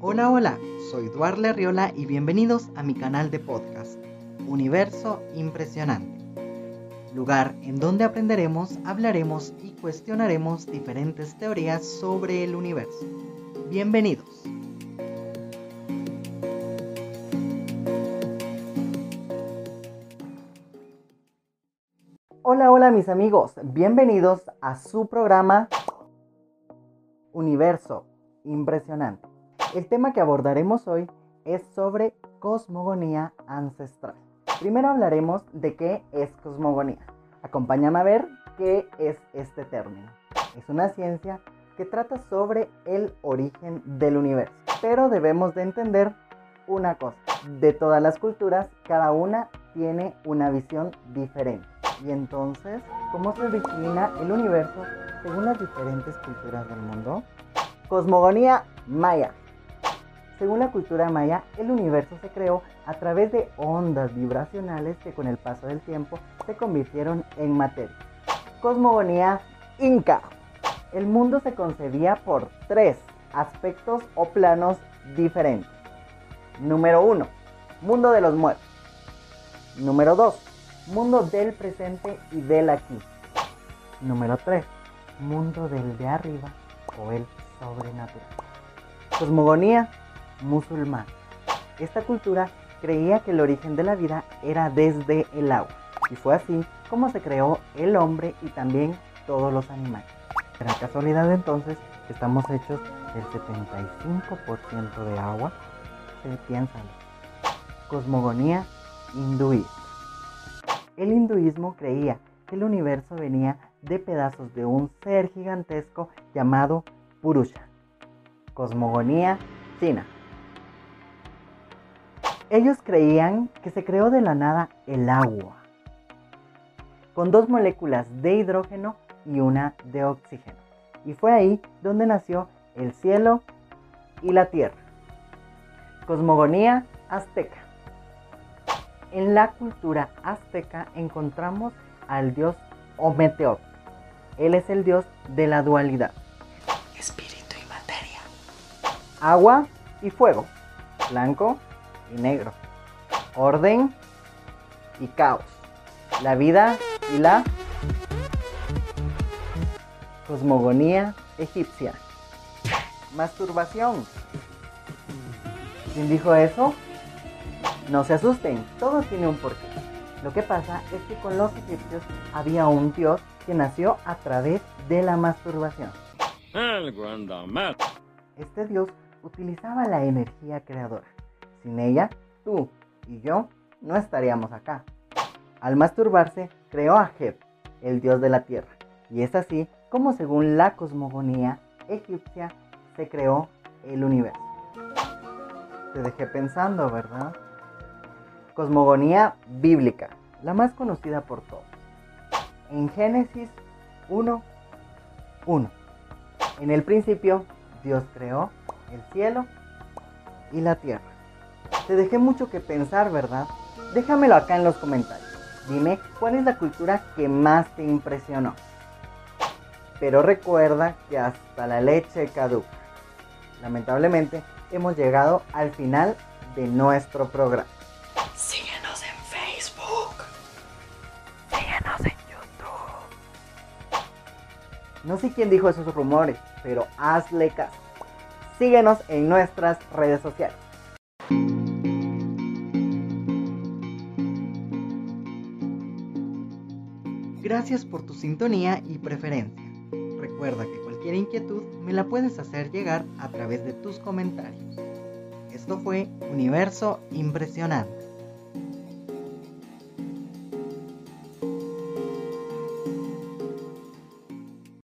Hola, hola, soy Duarle Arriola y bienvenidos a mi canal de podcast, Universo Impresionante. Lugar en donde aprenderemos, hablaremos y cuestionaremos diferentes teorías sobre el universo. Bienvenidos. Hola, hola mis amigos, bienvenidos a su programa Universo Impresionante. El tema que abordaremos hoy es sobre cosmogonía ancestral. Primero hablaremos de qué es cosmogonía. Acompáñame a ver qué es este término. Es una ciencia que trata sobre el origen del universo. Pero debemos de entender una cosa. De todas las culturas, cada una tiene una visión diferente. Y entonces, ¿cómo se origina el universo según las diferentes culturas del mundo? Cosmogonía maya. Según la cultura maya, el universo se creó a través de ondas vibracionales que con el paso del tiempo se convirtieron en materia. Cosmogonía inca. El mundo se concebía por tres aspectos o planos diferentes. Número 1. Mundo de los muertos. Número 2. Mundo del presente y del aquí. Número 3. Mundo del de arriba o el sobrenatural. Cosmogonía musulmán. Esta cultura creía que el origen de la vida era desde el agua, y fue así como se creó el hombre y también todos los animales. Pero casualidad entonces estamos hechos del 75% de agua. Se piensan. Cosmogonía hinduista. El hinduismo creía que el universo venía de pedazos de un ser gigantesco llamado Purusha. Cosmogonía china. Ellos creían que se creó de la nada el agua, con dos moléculas de hidrógeno y una de oxígeno. Y fue ahí donde nació el cielo y la tierra. Cosmogonía azteca. En la cultura azteca encontramos al dios Ometeotl. Él es el dios de la dualidad. Espíritu y materia. Agua y fuego. Blanco y negro. Orden y caos. La vida y la cosmogonía egipcia. Masturbación. ¿Quién dijo eso? No se asusten, todo tiene un porqué. Lo que pasa es que con los egipcios había un dios que nació a través de la masturbación. Este dios utilizaba la energía creadora. Sin ella, tú y yo no estaríamos acá. Al masturbarse, creó a Heb, el dios de la tierra. Y es así como según la cosmogonía egipcia se creó el universo. Te dejé pensando, ¿verdad? Cosmogonía bíblica, la más conocida por todos. En Génesis 1, 1. En el principio, Dios creó el cielo y la tierra. Te dejé mucho que pensar, ¿verdad? Déjamelo acá en los comentarios. Dime cuál es la cultura que más te impresionó. Pero recuerda que hasta la leche caduca. Lamentablemente, hemos llegado al final de nuestro programa. Síguenos en Facebook. Síguenos en YouTube. No sé quién dijo esos rumores, pero hazle caso. Síguenos en nuestras redes sociales. Gracias por tu sintonía y preferencia. Recuerda que cualquier inquietud me la puedes hacer llegar a través de tus comentarios. Esto fue Universo Impresionante.